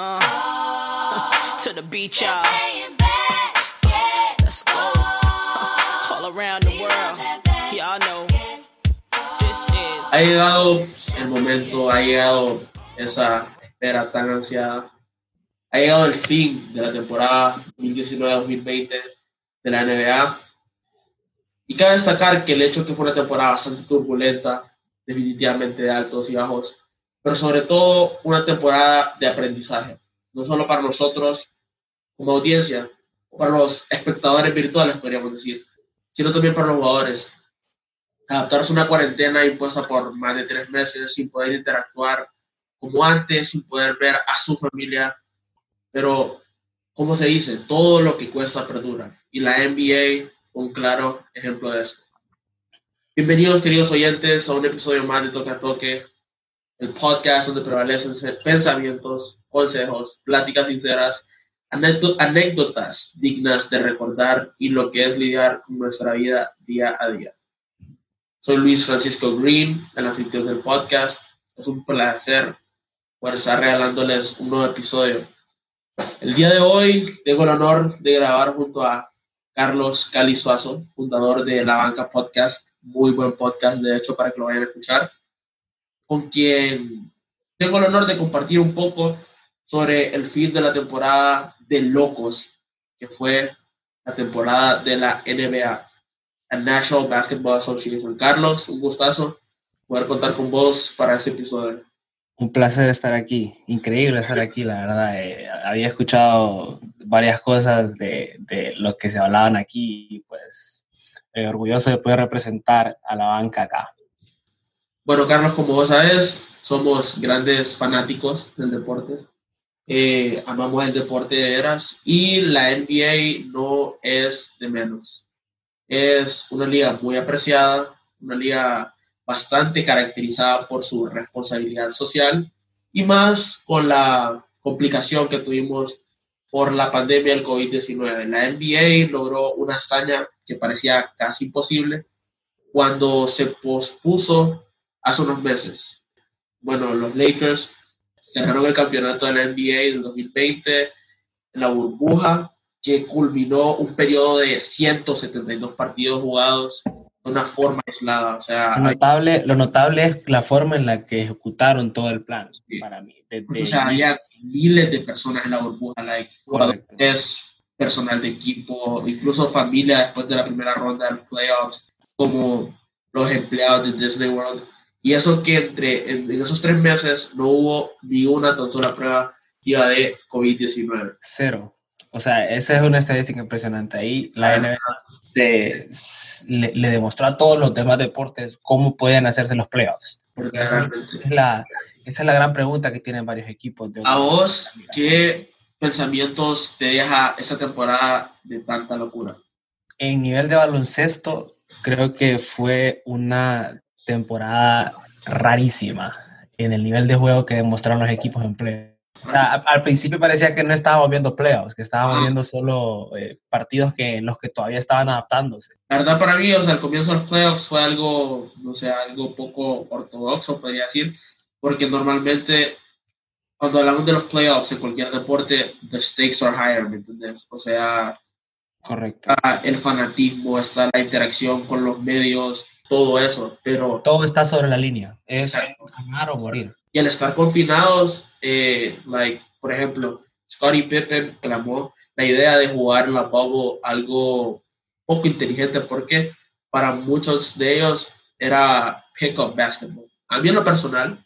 Uh, to the beach, y'all. Let's go. All around the world. Y'all know. This is. Ha llegado el momento, ha llegado esa espera tan ansiada. Ha llegado el fin de la temporada 2019-2020 de la NBA. Y cabe destacar que el hecho que fue una temporada bastante turbulenta, definitivamente de altos y bajos, pero sobre todo una temporada de aprendizaje, no solo para nosotros como audiencia, o para los espectadores virtuales, podríamos decir, sino también para los jugadores. Adaptarse a una cuarentena impuesta por más de tres meses sin poder interactuar como antes, sin poder ver a su familia, pero, como se dice, todo lo que cuesta perdura. Y la NBA un claro ejemplo de esto. Bienvenidos, queridos oyentes, a un episodio más de Toque a Toque, el podcast donde prevalecen pensamientos, consejos, pláticas sinceras, anécdotas dignas de recordar y lo que es lidiar con nuestra vida día a día. Soy Luis Francisco Green, el anfitrión del podcast. Es un placer poder estar regalándoles un nuevo episodio. El día de hoy tengo el honor de grabar junto a Carlos Calizuazo, fundador de La Banca Podcast, muy buen podcast, de hecho, para que lo vayan a escuchar con quien tengo el honor de compartir un poco sobre el fin de la temporada de locos, que fue la temporada de la NBA, la National Basketball Association. Carlos, un gustazo poder contar con vos para este episodio. Un placer estar aquí, increíble estar aquí, la verdad. Eh, había escuchado varias cosas de, de, lo que se hablaban aquí y pues eh, orgulloso de poder representar a la banca acá. Bueno, Carlos, como vos sabes, somos grandes fanáticos del deporte. Eh, amamos el deporte de veras y la NBA no es de menos. Es una liga muy apreciada, una liga bastante caracterizada por su responsabilidad social y más con la complicación que tuvimos por la pandemia del COVID-19. La NBA logró una hazaña que parecía casi imposible cuando se pospuso hace unos meses. Bueno, los Lakers ganaron el campeonato de la NBA del 2020 en la burbuja, que culminó un periodo de 172 partidos jugados de una forma aislada. O sea, lo, notable, lo notable es la forma en la que ejecutaron todo el plan, sí. para mí. O sea, había miles de personas en la burbuja, like, jugadores, personal de equipo, incluso familia después de la primera ronda de los playoffs, como los empleados de Disney World y eso que entre en, en, esos tres meses no hubo ni una tan sola prueba de COVID-19. Cero. O sea, esa es una estadística impresionante. Ahí la NBA se, le, le, demostró a todos los demás deportes cómo pueden hacerse los playoffs. Porque esa es, la, esa es la gran pregunta que tienen varios equipos. De ¿A vos qué pensamientos te deja esta temporada de tanta locura? En nivel de baloncesto, creo que fue una temporada rarísima en el nivel de juego que demostraron los equipos en play. O sea, al principio parecía que no estábamos viendo playoffs, que estábamos viendo solo eh, partidos que, en los que todavía estaban adaptándose. La verdad para mí, o sea, el comienzo de los playoffs fue algo, no sé, algo poco ortodoxo, podría decir, porque normalmente cuando hablamos de los playoffs en cualquier deporte, the stakes are higher, ¿me entiendes? O sea, Correcto. Está el fanatismo, está la interacción con los medios, todo eso, pero... Todo está sobre la línea, es ganar o morir. Y al estar confinados, eh, like, por ejemplo, Scottie Pippen clamó la idea de jugar la bubble algo poco inteligente porque para muchos de ellos era pick-up basketball. A mí en lo personal,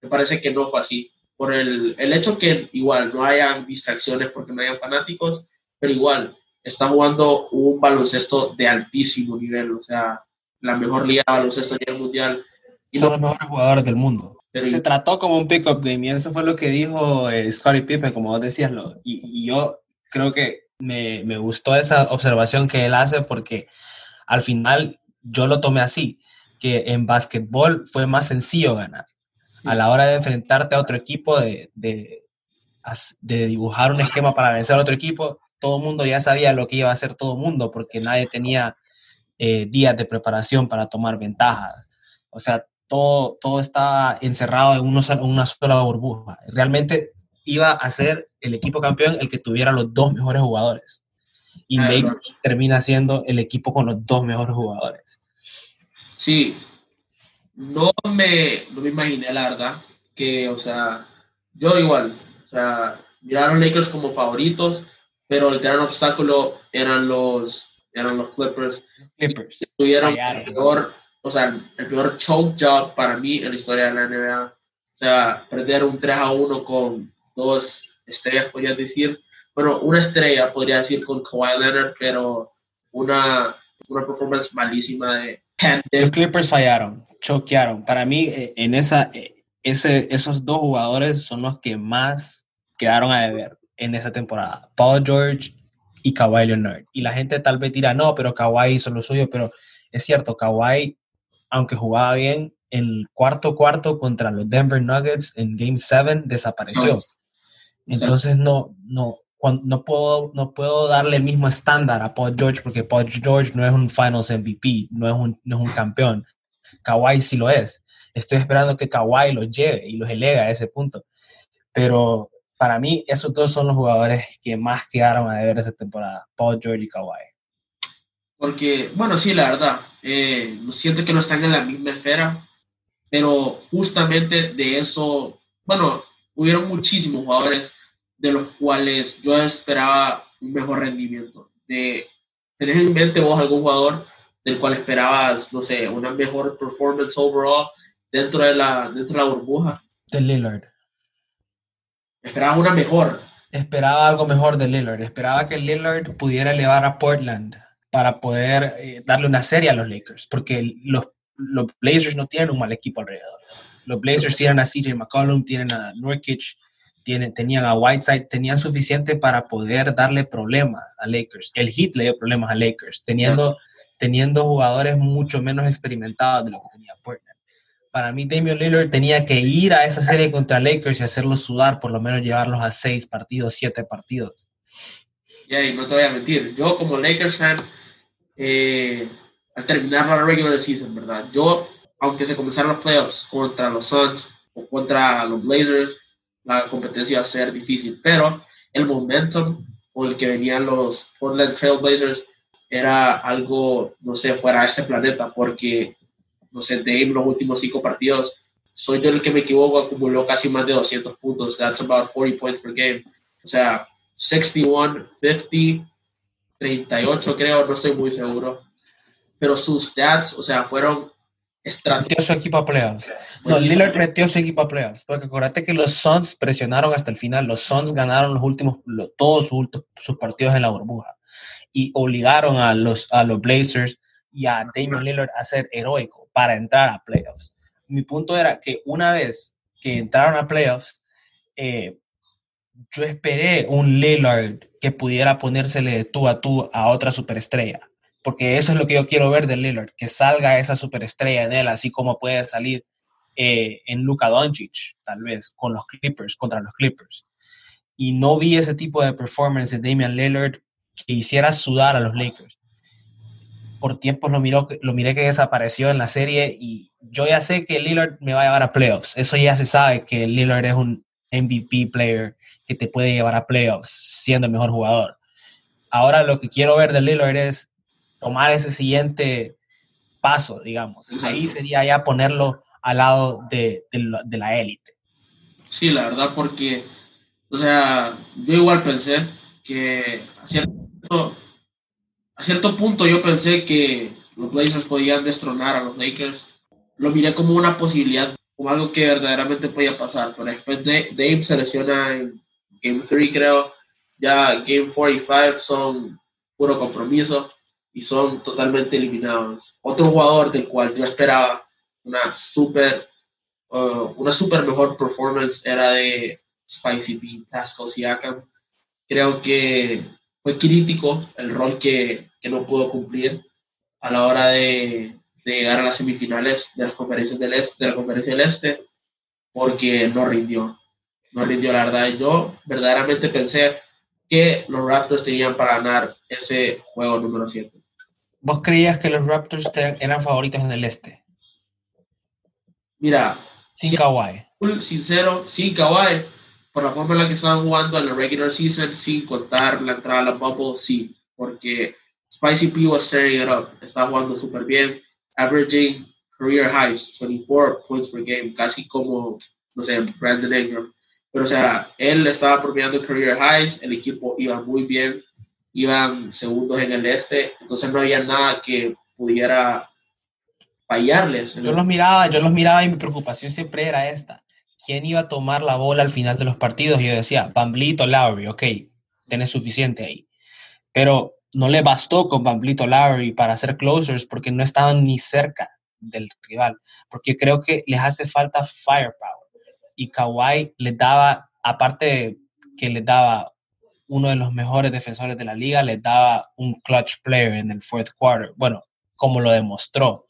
me parece que no fue así. Por el, el hecho que igual no hayan distracciones porque no hayan fanáticos, pero igual está jugando un baloncesto de altísimo nivel, o sea, la mejor liga de baloncesto a nivel mundial. Y Son los mejores jugadores del mundo. Pero se trató como un pick-up game y eso fue lo que dijo eh, Scottie Pippen, como vos decías. Lo, y, y, yo creo que me, me, gustó esa observación que él hace porque al final yo lo tomé así, que en básquetbol fue más sencillo ganar. A la hora de enfrentarte a otro equipo, de, de, de dibujar un esquema para vencer a otro equipo, todo el mundo ya sabía lo que iba a hacer todo el mundo porque nadie tenía eh, días de preparación para tomar ventaja. O sea, todo, todo estaba encerrado en uno, una sola burbuja. Realmente iba a ser el equipo campeón el que tuviera los dos mejores jugadores. Y Ah, Lakers termina siendo el equipo con los dos mejores jugadores. Sí, no me, no me imaginé, la verdad, que, o sea, yo igual, o sea, miraron Lakers como favoritos, pero el gran obstáculo eran los, eran los Clippers. Clippers. Tuvieron fallaron. el peor, o sea, el peor choke job para mí en la historia de la NBA. O sea, perder un 3 a 1 con dos estrellas, podría decir. Bueno, una estrella, podría decir, con Kawhi Leonard, pero una, una performance malísima de Los Panther. Clippers fallaron, choquearon. Para mí, eh, en esa, eh, ese, esos dos jugadores son los que más quedaron a deber en esa temporada. Paul George y Kawhi Leonard. Y la gente tal vez dirá, no, pero Kawhi hizo lo suyo, pero es cierto, Kawhi, aunque jugaba bien, el cuarto cuarto contra los Denver Nuggets en Game 7 desapareció. Entonces no, no, cuan- no, puedo, no puedo darle el mismo estándar a Paul George porque Paul George no es un Finals MVP, no es un, no es un campeón. Kawhi sí lo es. Estoy esperando que Kawhi los lleve y los elegue a ese punto. Pero para mí esos dos son los jugadores que más quedaron a deber esa temporada, Paul George y Kawhi. Porque, bueno, sí, la verdad, eh, siento que no están en la misma esfera, pero justamente de eso, bueno, hubieron muchísimos jugadores de los cuales yo esperaba un mejor rendimiento. De, ¿Tenés en mente vos algún jugador del cual esperabas, no sé, una mejor performance overall dentro de la, dentro de la burbuja? De Lillard. Esperabas una mejor. Esperaba algo mejor de Lillard. Esperaba que Lillard pudiera elevar a Portland para poder eh, darle una serie a los Lakers, porque los, los Blazers no tienen un mal equipo alrededor. Los Blazers tienen a CJ McCollum, tienen a Nurkic, tienen, tenían a Whiteside, tenían suficiente para poder darle problemas a Lakers. El Heat le dio problemas a Lakers, teniendo, teniendo jugadores mucho menos experimentados de lo que tenía Portland. Para mí, Damian Lillard tenía que ir a esa serie contra Lakers y hacerlos sudar, por lo menos llevarlos a seis partidos, siete partidos. Y ahí no te voy a mentir, yo como Lakers fan, eh, al terminar la regular season, ¿verdad? Yo, aunque se comenzaron los playoffs contra los Suns o contra los Blazers, la competencia iba a ser difícil, pero el momentum con el que venían los Portland Trail Blazers era algo, no sé, fuera de este planeta, porque, no sé, Dame los últimos cinco partidos, soy yo el que me equivoco, acumuló casi más de 200 puntos, that's about 40 points per game. O sea, 61, 50, 38 creo, no estoy muy seguro. Pero sus stats, o sea, fueron. Metió su equipo a playoffs. No, Lillard metió su equipo a playoffs. Porque acuérdate que los Suns presionaron hasta el final. Los Suns ganaron los últimos, lo- todos sus, sus partidos en la burbuja. Y obligaron a los, a los Blazers y a Damian Lillard a ser heroico para entrar a playoffs. Mi punto era que una vez que entraron a playoffs, eh, yo esperé un Lillard que pudiera ponérsele de tú a tú a otra superestrella. Porque eso es lo que yo quiero ver de Lillard, que salga esa superestrella en él, así como puede salir eh, en Luka Doncic, tal vez, con los Clippers, contra los Clippers. Y no vi ese tipo de performance de Damian Lillard que hiciera sudar a los Lakers. Por tiempos lo, miró, lo miré que desapareció en la serie y yo ya sé que Lillard me va a llevar a playoffs. Eso ya se sabe que Lillard es un MVP player que te puede llevar a playoffs siendo el mejor jugador. Ahora lo que quiero ver de Lillard es tomar ese siguiente paso, digamos. Ahí sería ya ponerlo al lado de, de la- de la élite. Sí, la verdad, porque, o sea, yo igual pensé que a cierto, a cierto punto yo pensé que los Blazers podían destronar a los Lakers. Lo miré como una posibilidad, como algo que verdaderamente podía pasar. Pero después de Dame se lesiona en Game 3, creo. Ya Game 4 y 5 son puro compromiso y son totalmente eliminados. Otro jugador del cual yo esperaba una super uh, una super mejor performance era de Spicy P, Pascal Siakam. Creo que fue crítico el rol que, que no pudo cumplir a la hora de, de llegar a las semifinales de las conferencias del este, de la conferencia del este, porque no rindió. No rindió, la verdad. Yo verdaderamente pensé que los Raptors tenían para ganar ese juego número 7. ¿Vos creías que los Raptors eran favoritos en el este? Mira, Sin. Kawhi. sincero, sin Kawhi, por la forma en la que estaban jugando en la regular season, sin contar la entrada a la bubble, sí, porque Spicy P was tearing it up, estaba jugando súper bien, averaging career highs, 24 points per game, casi como, no sé, Brandon Ingram. Pero, o sea, él estaba promediando career highs, el equipo iba muy bien, iban segundos en el este, entonces no había nada que pudiera fallarles. Yo los miraba, yo los miraba y mi preocupación siempre era esta. ¿Quién iba a tomar la bola al final de los partidos? Yo decía, Pamblito Lowry, ok, tenés suficiente ahí. Pero no le bastó con Pamblito Lowry para hacer closers porque no estaban ni cerca del rival. Porque creo que les hace falta firepower. Y Kawhi les daba, aparte que les daba uno de los mejores defensores de la liga, les daba un clutch player en el fourth quarter. Bueno, como lo demostró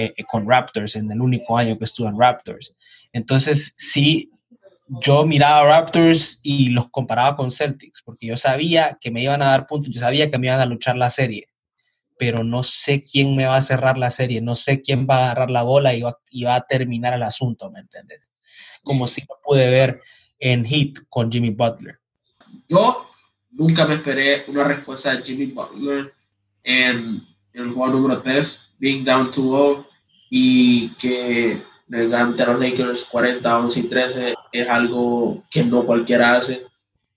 eh, con Raptors en el único año que estuvo en Raptors. Entonces, sí, yo miraba Raptors y los comparaba con Celtics, porque yo sabía que me iban a dar puntos, yo sabía que me iban a luchar la serie, pero no sé quién me va a cerrar la serie, no sé quién va a agarrar la bola y va, a terminar el asunto, ¿me entiendes? Como si lo pude ver en Heat con Jimmy Butler. Yo nunca me esperé una respuesta de Jimmy Butler en, el juego número 3, being down to 0 y que le a los Lakers 40, 11 y 13 es algo que no cualquiera hace.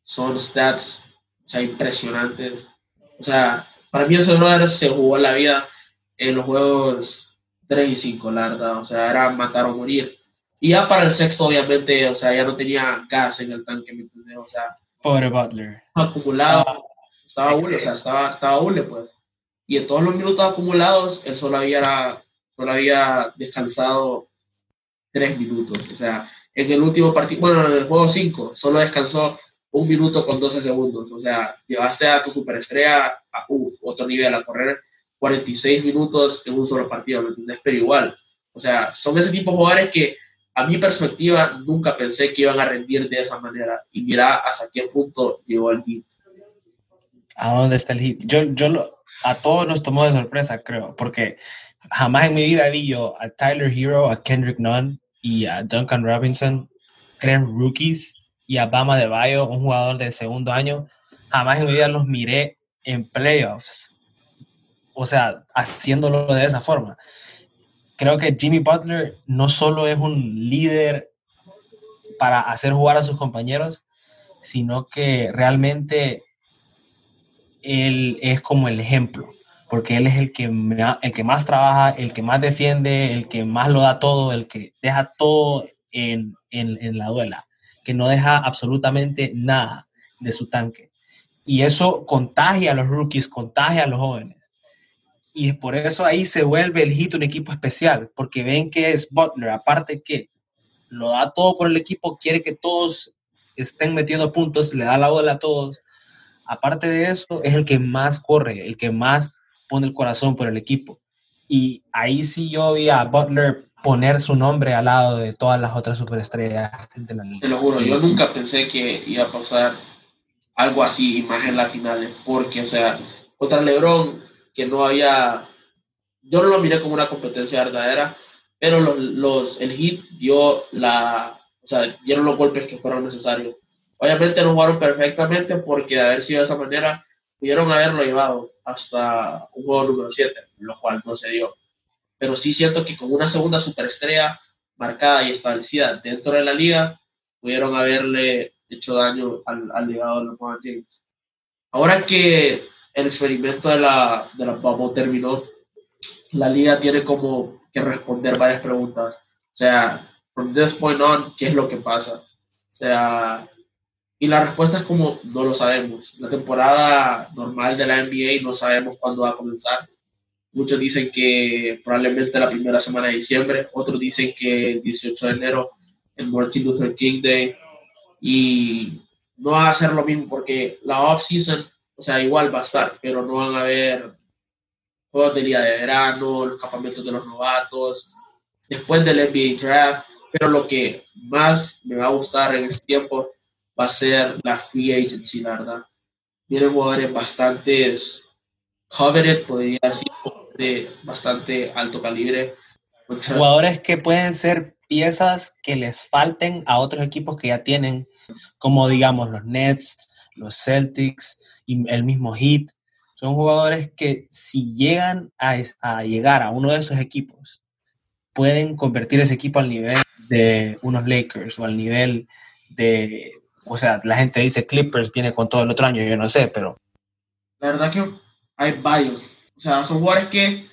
Son stats o sea, impresionantes. O sea, para mí ese brother se jugó la vida en los juegos 3 y 5, la verdad. O sea, era matar o morir. Y ya para el sexto, obviamente, o sea, ya no tenía gas en el tanque, ¿me entiendes? O sea, Pobre Butler. Acumulado, ah, estaba hule, o sea, estaba, estaba hule, pues. Y en todos los minutos acumulados, él solo había, solo había descansado tres minutos. O sea, en el último partido, bueno, en el juego 5, solo descansó un minuto con 12 segundos. O sea, llevaste a tu superestrella a uf, otro nivel, a correr 46 minutos en un solo partido, ¿me entiendes? Pero igual, o sea, son ese tipo de jugadores que a mi perspectiva, nunca pensé que iban a rendir de esa manera. Y mira hasta qué punto llegó el hit. ¿A dónde está el hit? Yo, yo lo, a todos nos tomó de sorpresa, creo, porque jamás en mi vida vi yo a Tyler Hero, a Kendrick Nunn y a Duncan Robinson, tres rookies, y a Bama de Bayo, un jugador de segundo año. Jamás en mi vida los miré en playoffs. O sea, haciéndolo de esa forma creo que Jimmy Butler no solo es un líder para hacer jugar a sus compañeros, sino que realmente él es como el ejemplo, porque él es el que, el que más trabaja, el que más defiende, el que más lo da todo, el que deja todo en, en la duela, que no deja absolutamente nada de su tanque. Y eso contagia a los rookies, contagia a los jóvenes y por eso ahí se vuelve el hit un equipo especial, porque ven que es Butler, aparte que lo da todo por el equipo, quiere que todos estén metiendo puntos, le da la bola a todos. Aparte de eso, es el que más corre, el que más pone el corazón por el equipo. Y ahí sí yo vi a Butler poner su nombre al lado de todas las otras superestrellas de la liga. Te lo juro, yo nunca pensé que iba a pasar algo así, más en las finales, porque, o sea, contra LeBron que no había, yo no lo miré como una competencia verdadera, pero los, los, el hit dio la, o sea, dieron los golpes que fueron necesarios. Obviamente no jugaron perfectamente porque de haber sido de esa manera, pudieron haberlo llevado hasta un juego número 7, lo cual no se dio. Pero sí siento que con una segunda superestrella marcada y establecida dentro de la liga, pudieron haberle hecho daño al, al legado de los James. Ahora que el experimento de la, de la bubble terminó, la liga tiene como que responder varias preguntas. O sea, from this point on, ¿qué es lo que pasa? O sea, y la respuesta es como no lo sabemos. La temporada normal de la NBA no sabemos cuándo va a comenzar. Muchos dicen que probablemente la primera semana de diciembre, otros dicen que el 18 de enero, el Martin Luther King Day, y no va a ser lo mismo porque la off-season o sea, igual va a estar, pero no van a haber juegos de día de verano, los campamentos de los novatos, después del NBA Draft. Pero lo que más me va a gustar en este tiempo va a ser la free agency, la verdad. Vienen jugadores bastante coveted, podría decir, de bastante alto calibre. Jugadores que pueden ser piezas que les falten a otros equipos que ya tienen como digamos los Nets, los Celtics y el mismo Heat. Son jugadores que si llegan a, a llegar a uno de esos equipos, pueden convertir ese equipo al nivel de unos Lakers o al nivel de, o sea, la gente dice Clippers viene con todo el otro año, yo no sé, pero... La verdad que hay varios, o sea, son jugadores que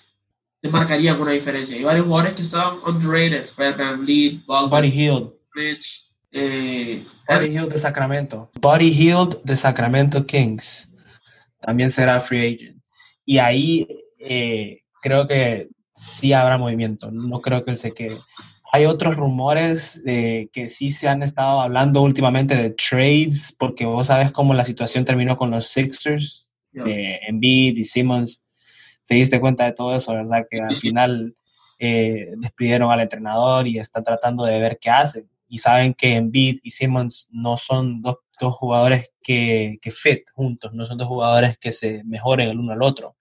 te marcarían una diferencia. Hay varios jugadores que estaban underrated, Fred Van Vliet, Buddy Hield. Rich, eh, Buddy Hield de Sacramento. Buddy Hield de Sacramento Kings. También será free agent. Y ahí eh, creo que sí habrá movimiento. No creo que él se quede. Hay otros rumores de que sí se han estado hablando últimamente de trades, porque vos sabes cómo la situación terminó con los Sixers, de Embiid y Simmons. Te diste cuenta de todo eso, ¿verdad? Que al final eh, despidieron al entrenador y están tratando de ver qué hacen. Y saben que Embiid y Simmons no son dos, dos jugadores que, que fit juntos, no son dos jugadores que se mejoren el uno al otro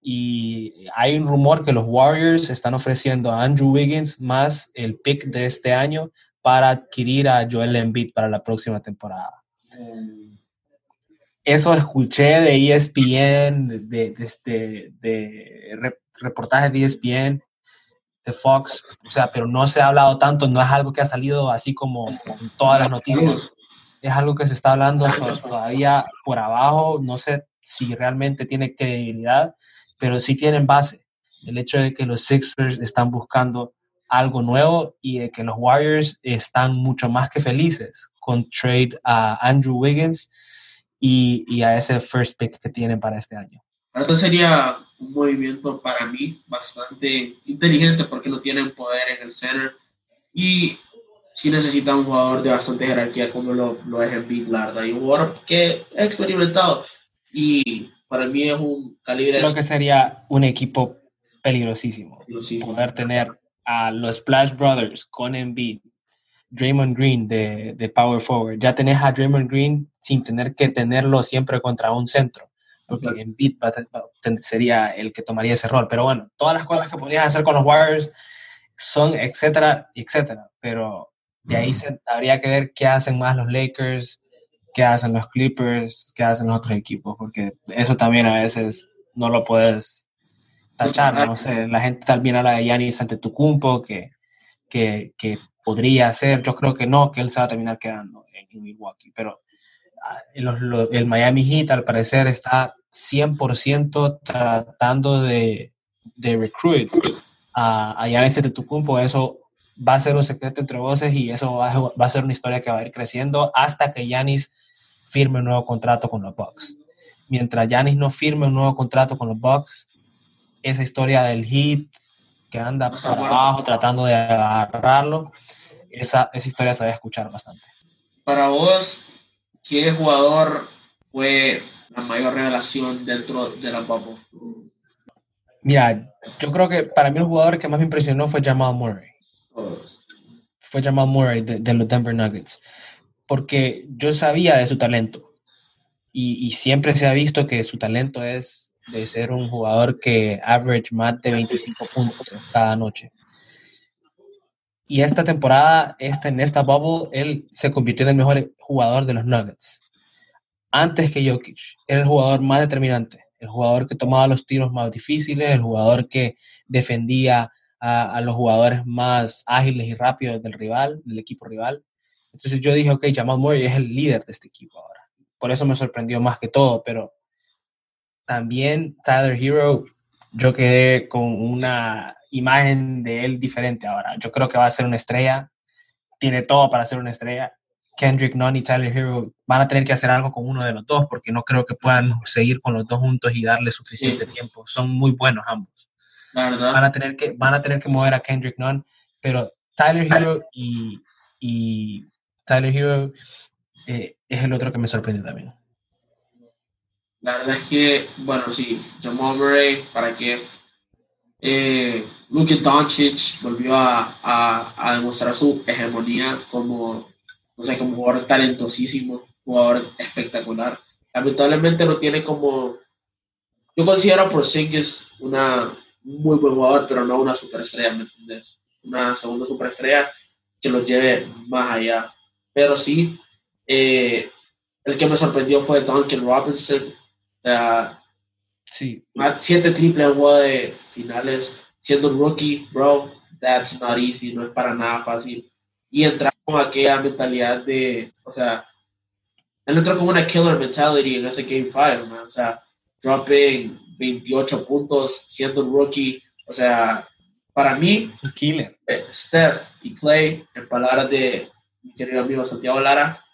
y hay un rumor que los Warriors están ofreciendo a Andrew Wiggins más el pick de este año para adquirir a Joel Embiid para la próxima temporada. Eso escuché de ESPN, de, de, de, reportajes de ESPN, de Fox, o sea, pero no se ha hablado tanto, no es algo que ha salido así como en todas las noticias. Es algo que se está hablando todavía por abajo, no sé si realmente tiene credibilidad, pero sí tienen base. El hecho de que los Sixers están buscando algo nuevo y de que los Warriors están mucho más que felices con trade a Andrew Wiggins y, y a ese first pick que tienen para este año. Ahora sería un movimiento para mí bastante inteligente porque no tienen poder en el center y sí necesitan un jugador de bastante jerarquía como lo, lo es Big Larda y un que ha experimentado y para mí es un calibre. Creo que sería un equipo peligrosísimo. Poder tener a los Splash Brothers con Embiid, Draymond Green de, de, Power Forward. Ya tenés a Draymond Green sin tener que tenerlo siempre contra un centro, porque Embiid sería el que tomaría ese rol. Pero bueno, todas las cosas que podrías hacer con los Warriors son etcétera, etcétera. Pero de ahí se, habría que ver qué hacen más los Lakers, qué hacen los Clippers, qué hacen los otros equipos, porque eso también a veces no lo puedes tachar, no sé, la gente también habla de Giannis ante Tucumpo, que, que, que podría ser, yo creo que no, que él se va a terminar quedando en, Milwaukee, pero ah, el Miami Heat al parecer está 100% tratando de, de recruit a, a Giannis Antetokounmpo, eso va a ser un secreto entre voces y eso va, va, a ser una historia que va a ir creciendo hasta que Yanis firme un nuevo contrato con los Bucks. Mientras Yanis no firme un nuevo contrato con los Bucks, esa historia del hit que anda por abajo tratando de agarrarlo, esa, esa historia se va a escuchar bastante. Para vos, ¿qué jugador fue la mayor revelación dentro de la bubble? Mira, yo creo que para mí el jugador que más me impresionó fue Jamal Murray fue Jamal Murray de, los Denver Nuggets, porque yo sabía de su talento y, siempre se ha visto que su talento es de ser un jugador que average más de 25 puntos cada noche. Y esta temporada, esta, en esta bubble, él se convirtió en el mejor jugador de los Nuggets. Antes que Jokic, era el jugador más determinante, el jugador que tomaba los tiros más difíciles, el jugador que defendía a, los jugadores más ágiles y rápidos del rival, del equipo rival. Entonces yo dije, ok, Jamal Murray es el líder de este equipo ahora. Por eso me sorprendió más que todo, pero también Tyler Hero, yo quedé con una imagen de él diferente ahora. Yo creo que va a ser una estrella, tiene todo para ser una estrella. Kendrick Nunn y Tyler Hero van a tener que hacer algo con uno de los dos, porque no creo que puedan seguir con los dos juntos y darle suficiente tiempo. Son muy buenos ambos. Van a tener que, van a tener que mover a Kendrick Nunn, pero Tyler Hero y, y Tyler Hero eh, es el otro que me sorprende también. La verdad es que, bueno, sí, Jamal Murray, para que eh, Luka Doncic volvió a, a, a, demostrar su hegemonía como, no sé, como jugador talentosísimo, jugador espectacular. Lamentablemente no tiene como, yo considero por es una muy buen jugador, pero no una superestrella, ¿me entiendes? Una segunda superestrella que lo lleve más allá. Pero sí, Eh, el que me sorprendió fue Duncan Robinson. sí. Siete triples en juego de finales. Siendo un rookie, bro, that's not easy. No es para nada fácil. Y entrar con aquella mentalidad de, o sea, él entró con una killer mentality en ese Game 5, O sea, dropping 28 puntos, siendo un rookie. O sea, para mí, killer. Eh, Steph y Clay, en palabras de mi querido amigo Santiago Lara,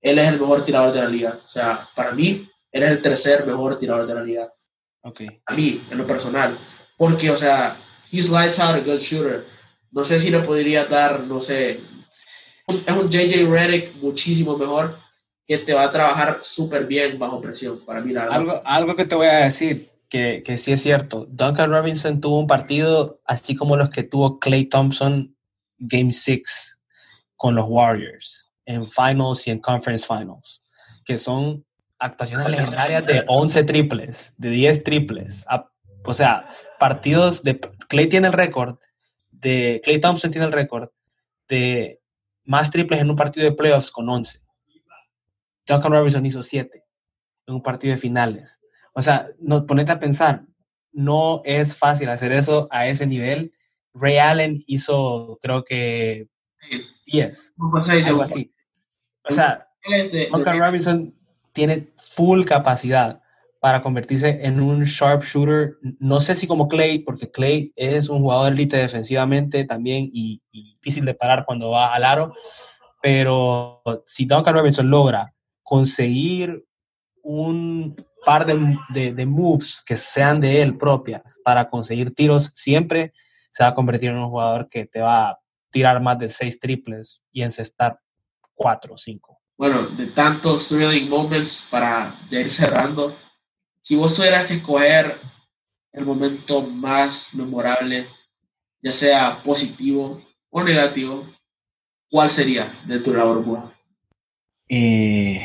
él es el mejor tirador de la liga. O sea, para mí, él es el tercer mejor tirador de la liga. Okay. A mí, en lo personal. Porque, o sea, he's lights out a good shooter. No sé si le podría dar, no sé, es un JJ Redick muchísimo mejor que te va a trabajar súper bien bajo presión, para mí, la verdad. Algo, algo que te voy a decir, que, que sí es cierto. Duncan Robinson tuvo un partido así como los que tuvo Clay Thompson Game 6 con los Warriors en Finals y en Conference Finals, que son actuaciones legendarias de 11 triples, de 10 triples. O sea, partidos de... Clay tiene el récord, de Clay Thompson tiene el récord de más triples en un partido de playoffs con 11. Duncan Robinson hizo 7 en un partido de finales. O sea, no, ponete a pensar, no es fácil hacer eso a ese nivel. Ray Allen hizo, creo que 10, algo así. O sea, Duncan Robinson tiene full capacidad para convertirse en un sharpshooter. No sé si como Clay, porque Clay es un jugador elite defensivamente también y, difícil de parar cuando va al aro. Pero si Duncan Robinson logra conseguir un par de, de, moves que sean de él propias para conseguir tiros, siempre se va a convertir en un jugador que te va a tirar más de seis triples y encestar cuatro o cinco. Bueno, de tantos thrilling moments para ya ir cerrando, si vos tuvieras que escoger el momento más memorable, ya sea positivo o negativo, ¿cuál sería de tu labor eh,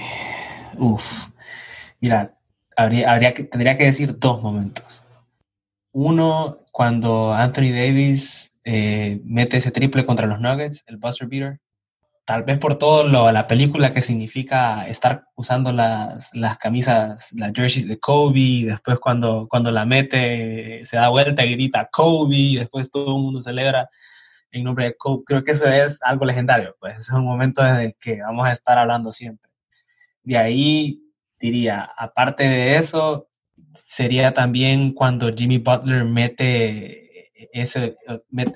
uf, mira, habría, habría que, tendría que decir dos momentos. Uno, cuando Anthony Davis eh, mete ese triple contra los Nuggets, el buzzer beater, tal vez por todo lo, la película que significa estar usando las, las camisas, las jerseys de Kobe, después cuando, cuando la mete se da vuelta y grita Kobe, y después todo el mundo celebra en nombre de Kobe. Creo que eso es algo legendario, pues es un momento en el que vamos a estar hablando siempre. De ahí diría, aparte de eso, sería también cuando Jimmy Butler mete ese,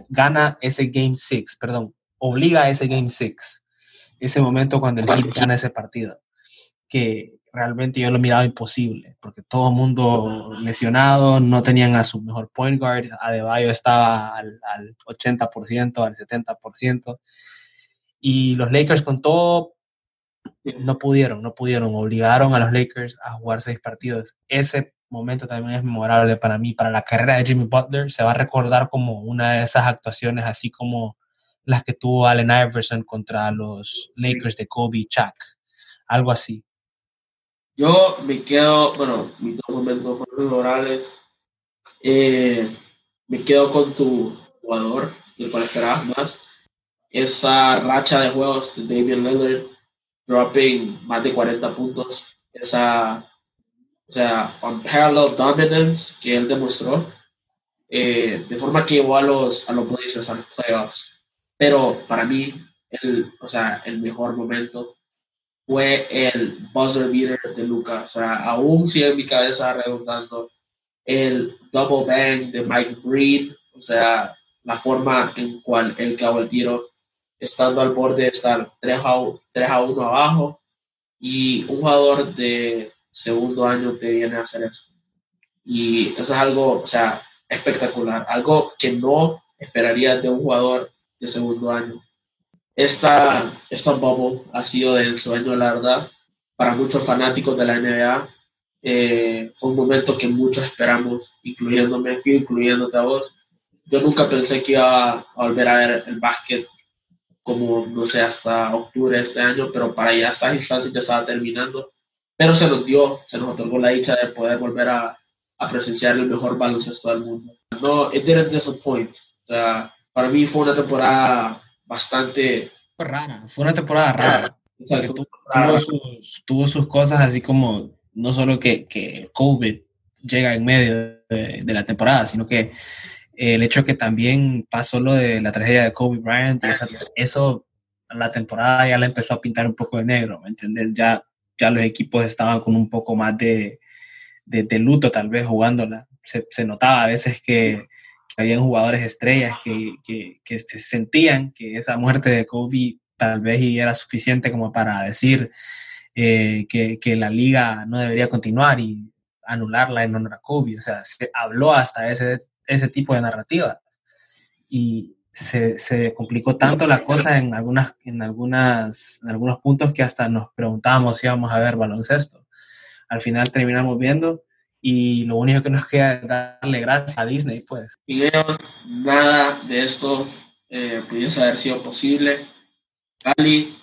gana ese Game 6, perdón, obliga a ese Game 6, ese momento cuando el Heat gana ese partido, que realmente yo lo miraba imposible, porque todo el mundo lesionado, no tenían a su mejor point guard, Adebayo estaba al, al 80%, al 70%, y los Lakers con todo no pudieron, no pudieron, obligaron a los Lakers a jugar seis partidos. Ese momento también es memorable para mí, para la carrera de Jimmy Butler, se va a recordar como una de esas actuaciones, así como las que tuvo Allen Iverson contra los Lakers de Kobe y Chuck, algo así. Yo me quedo, bueno, mis dos momentos memorables, eh, me quedo con tu jugador, el cual esperabas más, esa racha de juegos de David Lillard, dropping más de 40 puntos, esa, o sea, unparalleled dominance que él demostró, eh, de forma que llevó a los, a los Blazers a los playoffs. Pero para mí, el, o sea, el mejor momento fue el buzzer beater de Luca. O sea, aún sigue en mi cabeza redundando el double bang de Mike Breed, o sea, la forma en cual él clavó el tiro estando al borde de estar 3 a, 3 a 1 abajo y un jugador de segundo año te viene a hacer eso. Y eso es algo, o sea, espectacular, algo que no esperaría de un jugador de segundo año. Esta, esta bubble ha sido del sueño, la verdad, para muchos fanáticos de la NBA. Eh, fue un momento que muchos esperamos, incluyéndome, incluyéndote a vos. Yo nunca pensé que iba a volver a ver el básquet como, no sé, hasta octubre de este año, pero para allá estas instancias ya estaba terminando. Pero se nos dio, se nos otorgó la dicha de poder volver a, a presenciar el mejor baloncesto del mundo. No, it didn't disappoint. O sea, para mí fue una temporada bastante... Fue rara, fue una temporada rara. tuvo, sus, cosas así como, no solo que, que el COVID llega en medio de, la temporada, sino que el hecho que también pasó lo de la tragedia de Kobe Bryant, eso la temporada ya la empezó a pintar un poco de negro, ¿me entiendes? Ya, ya los equipos estaban con un poco más de, de, luto tal vez jugándola. Se, notaba a veces que, que habían jugadores estrellas que, que, se sentían que esa muerte de Kobe tal vez era suficiente como para decir eh, que, que, la liga no debería continuar y anularla en honor a Kobe. O sea, se habló hasta ese, ese tipo de narrativa. Y se, se, complicó tanto la cosa en, algunas, en, algunas, en algunos puntos que hasta nos preguntábamos si íbamos a ver baloncesto. Al final terminamos viendo y lo único que nos queda es darle gracias a Disney, pues. Miguel, nada de esto eh, pudiese haber sido posible. Ali,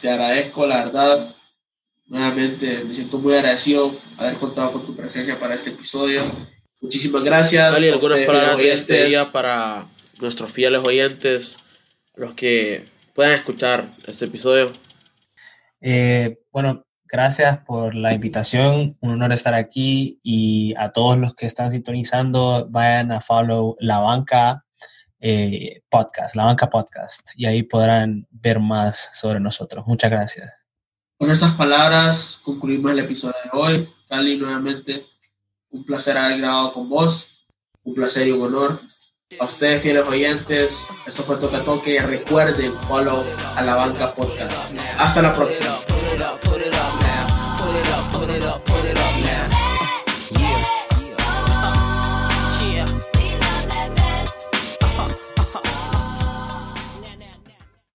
te agradezco, la verdad. Nuevamente me siento muy agradecido haber contado con tu presencia para este episodio. Muchísimas gracias. Ali, algunas palabras de despedida para nuestros fieles oyentes, los que puedan escuchar este episodio. Eh, bueno, gracias por la invitación, un honor estar aquí y a todos los que están sintonizando, vayan a follow La Banca eh, Podcast, La Banca Podcast, y ahí podrán ver más sobre nosotros. Muchas gracias. Con estas palabras concluimos el episodio de hoy. Cali, nuevamente, un placer haber grabado con vos, un placer y un honor. A ustedes, fieles oyentes, esto fue Toca Toque. Recuerden, follow a la banca podcast. Hasta la próxima.